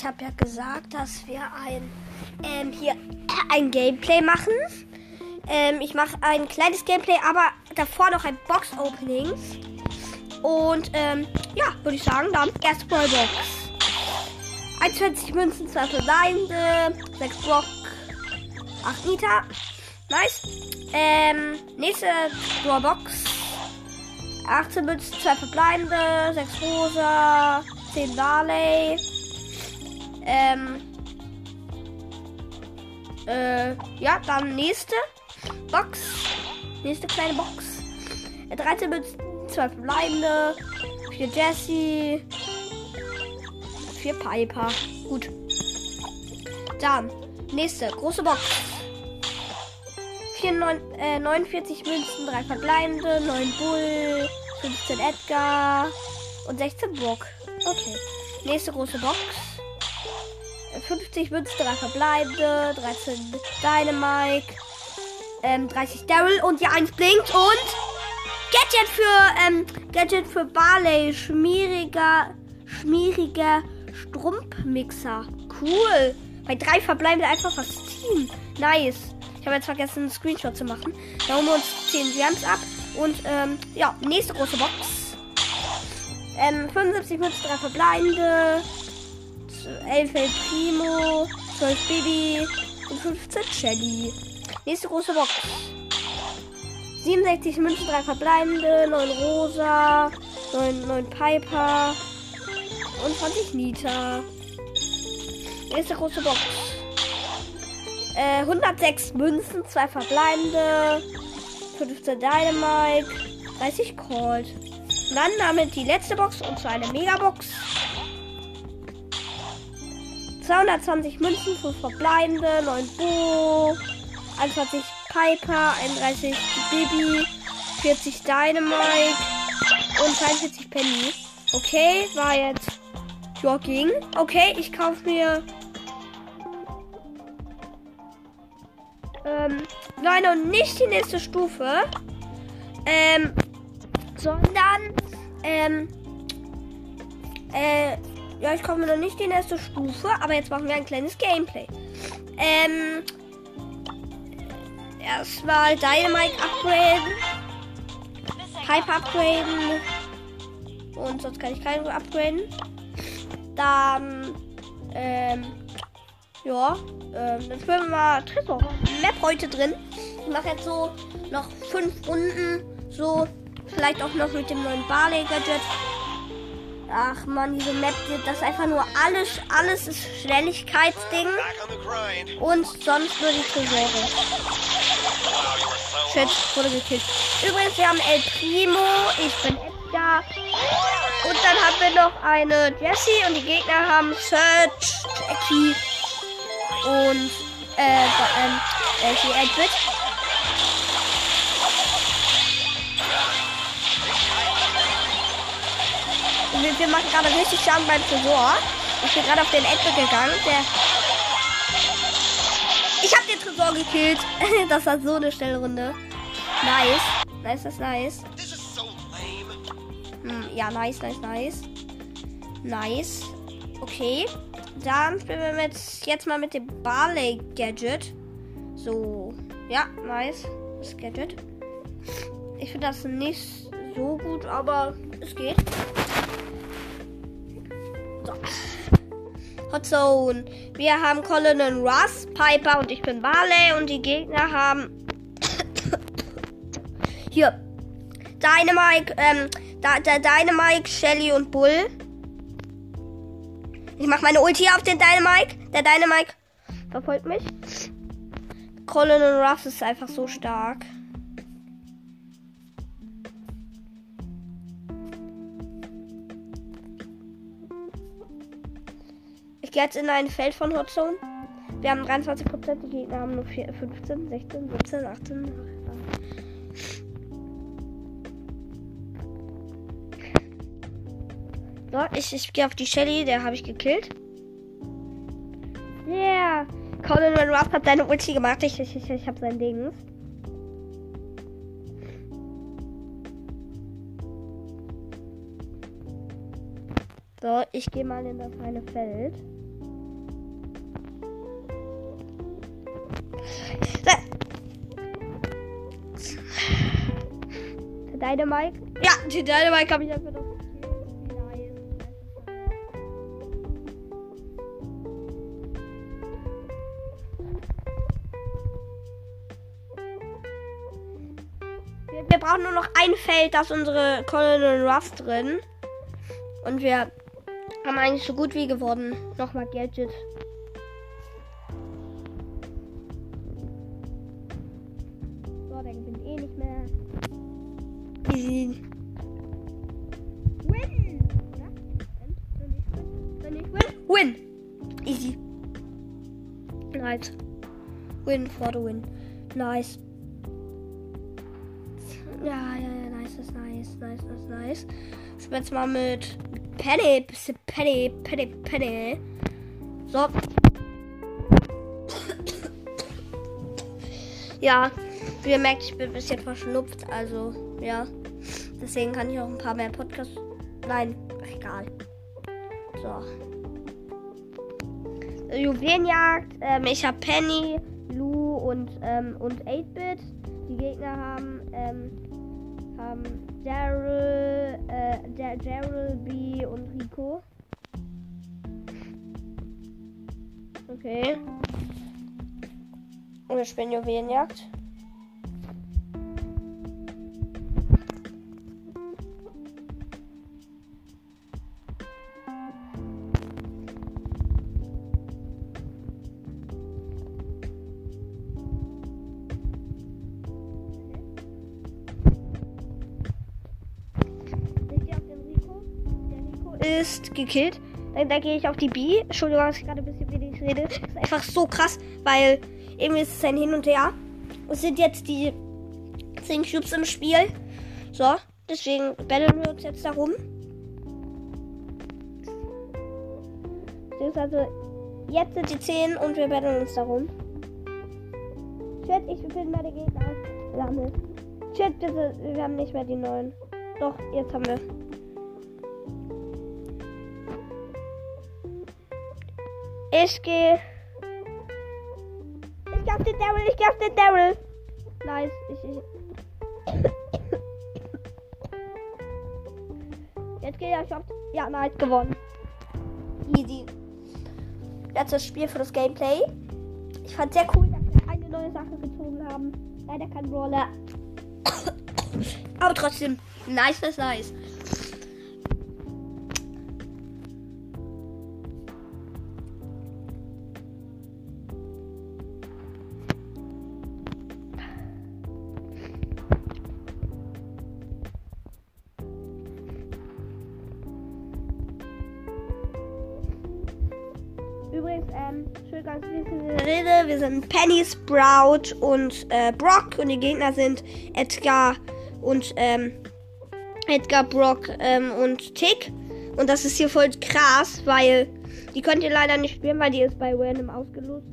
ich habe ja gesagt, dass wir ein ähm, hier ein Gameplay machen. Ähm, ich mache ein kleines Gameplay, aber davor noch ein Box-Opening. Und ähm, ja, würde ich sagen, dann erste Ballbox. 21 Münzen, 2 verbleibende, 6 Block, 8 Nita. Nice. Ähm, nächste Brawlbox. 18 Münzen, 2 verbleibende, 6 Rosa, 10 Darley. Ähm, äh, ja, dann nächste Box. Nächste kleine Box. 13 Münzen, 2 verbleibende, 4 Jessie, 4 Piper. Gut. Dann, nächste große Box. 4, 9, äh, 49 Münzen, 3 verbleibende, 9 Bull, 15 Edgar und 16 Brock. Okay. Nächste große Box. 50 Münzen, 3 verbleibende, 13 Dynamite, ähm, 30 Daryl und die 1 blinkt und Gadget für, ähm, Gadget für Barley, schmieriger, schmieriger Strumpfmixer. Cool. Bei drei verbleibende einfach was ziehen. Nice. Ich habe jetzt vergessen, einen Screenshot zu machen. Da holen wir uns 10 Gems ab. Und ähm, ja, nächste große Box. Ähm, 75 Münzen, 3 verbleibende. 11 El Primo, 12 Baby und 15 Shelly. Nächste große Box. 67 Münzen, 3 verbleibende, 9 Rosa, 9, 9 Piper und 20 Nita. Nächste große Box. Äh, 106 Münzen, 2 verbleibende, 15 Dynamite, 30 Cold. Und dann damit die letzte Box und zwar eine Megabox. 220 Münzen, 5 verbleibende, 9 Bo, 21 Piper, 31 Bibi, 40 Dynamite und 42 Penny. Okay, war jetzt Jogging. Okay, ich kaufe mir ähm, nein, und nicht die nächste Stufe, ähm, sondern ähm, äh, ja, ich komme noch nicht die nächste Stufe, aber jetzt machen wir ein kleines Gameplay. Ähm, erstmal Dynamite upgraden, Hype upgraden und sonst kann ich keinen upgraden. Dann, ähm, ja, ähm, dann spielen wir mal Tresor. Map heute drin. Ich mache jetzt so noch fünf Runden, so vielleicht auch noch mit dem neuen Barley Gadget. Ach man, diese Map, das ist einfach nur alles, alles ist Schnelligkeitsding. Und sonst nur die Tresore. Shit, wurde gekillt. Übrigens, wir haben El Primo, ich bin Edgar. Und dann haben wir noch eine Jessie und die Gegner haben Search, Jackie und äh, ähm, äh, die Edward. Wir, wir machen gerade richtig Schaden beim Tresor. Ich bin gerade auf den Edward gegangen. Der ich habe den Tresor gekillt. das war so eine schnelle Runde. Nice. Nice, das ist nice. Hm, ja, nice, nice, nice. Nice. Okay. Dann spielen wir mit, jetzt mal mit dem Barley Gadget. So. Ja, nice. Das Gadget. Ich finde das nicht so gut, aber es geht. Hot Zone. Wir haben Colin und Russ, Piper und ich bin Barley und die Gegner haben hier Dynamite, ähm, da, da, Dynamite, Shelly und Bull. Ich mach meine Ulti auf den Dynamite. Der Dynamite verfolgt mich. Colin und Russ ist einfach so stark. Jetzt in ein Feld von Hotzone. Wir haben 23%, die Gegner haben nur 4, 15, 16, 17, 18. So, ich, ich gehe auf die Shelly, der habe ich gekillt. Yeah! Colin Ruff hat seine Ulti gemacht. Ich, ich, ich, ich habe sein Ding. So, ich gehe mal in das eine Feld. Der Mike? Ja, die Deine Mike habe ich einfach noch. Wir brauchen nur noch ein Feld, das unsere Colonel Ruff drin. Und wir haben eigentlich so gut wie geworden. Nochmal Gadget. Win? Win! Easy. Nice. Win for the win. Nice. Ja, ja, ja, nice, ist nice, nice, nice, nice. Ich jetzt mal mit Penny, bisschen Penny, Penny, Penny. So. ja, wie ihr merkt, ich bin ein bisschen verschnupft, also, ja. Deswegen kann ich auch ein paar mehr Podcasts. Nein, egal. So. Juwelenjagd. Ähm, ich habe Penny, Lou und, ähm, und 8-Bit. Die Gegner haben, ähm, haben Daryl, äh, B und Rico. Okay. Und wir spielen Juwelenjagd. Ist gekillt. Dann, dann gehe ich auf die B. Entschuldigung, dass ich gerade ein bisschen wenig rede. Das ist einfach so krass, weil irgendwie ist es ein Hin und Her. Es sind jetzt die 10 Cubes im Spiel. So, deswegen battlen wir uns jetzt darum. Also, jetzt sind die 10 und wir battlen uns darum. Shit, ich bin bei den Gegner. Lange. Shit, wir haben nicht mehr die 9. Doch, jetzt haben wir. Ich gehe. Ich geh auf den Daryl, ich geh auf den Daryl. Nice. Ich, ich. Jetzt gehe ich auf. Ja, nice, gewonnen. Easy. Letztes Spiel für das Gameplay. Ich fand sehr cool, dass wir eine neue Sache gezogen haben. Leider kein Brawler. Aber trotzdem, nice, nice, nice. Übrigens, ähm, ganz Rede. Wir sind Penny, Sprout und äh, Brock und die Gegner sind Edgar und ähm, Edgar, Brock ähm, und Tick. Und das ist hier voll krass, weil die könnt ihr leider nicht spielen, weil die ist bei Random ausgelost.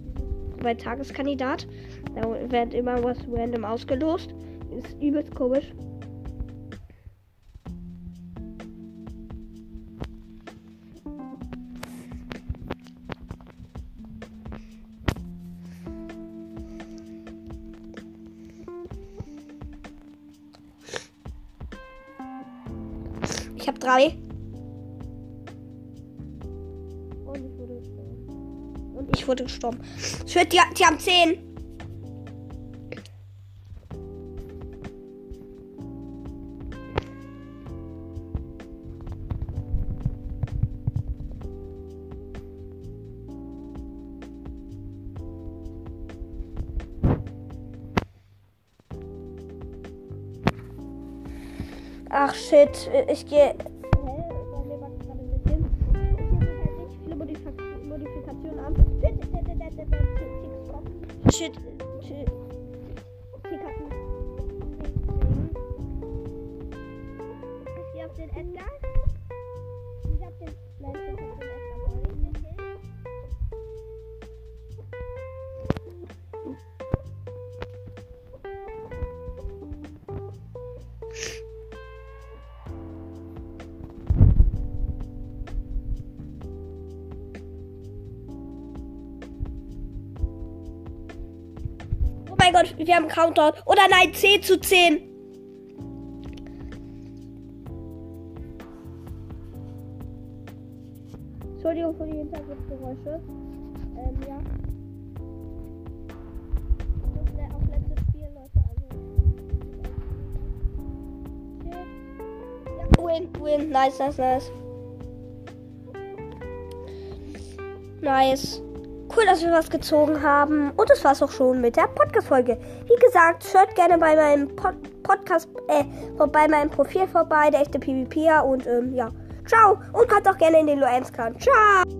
Bei Tageskandidat. Da wird immer was random ausgelost. Ist übelst komisch. Ich habe drei. Und ich wurde gestorben. Und ich wurde gestorben. Shit, die, die haben zehn. Ach shit, ich gehe. Modifikationen an. Shit, Ich gehe auf den Edgar. mein Gott, wir haben Countdown. Oder nein, 10 zu 10. Entschuldigung für die Hintergrundgeräusche. Ähm, also. ja. Win, win, nice, nice, nice. Nice. Cool, dass wir was gezogen haben. Und das war's auch schon mit der Podcast-Folge. Wie gesagt, schaut gerne bei meinem Pod Podcast, äh, bei meinem Profil vorbei, der echte PvPer. Und, ähm, ja. Ciao. Und kommt auch gerne in den Lorenz-Clan. Ciao.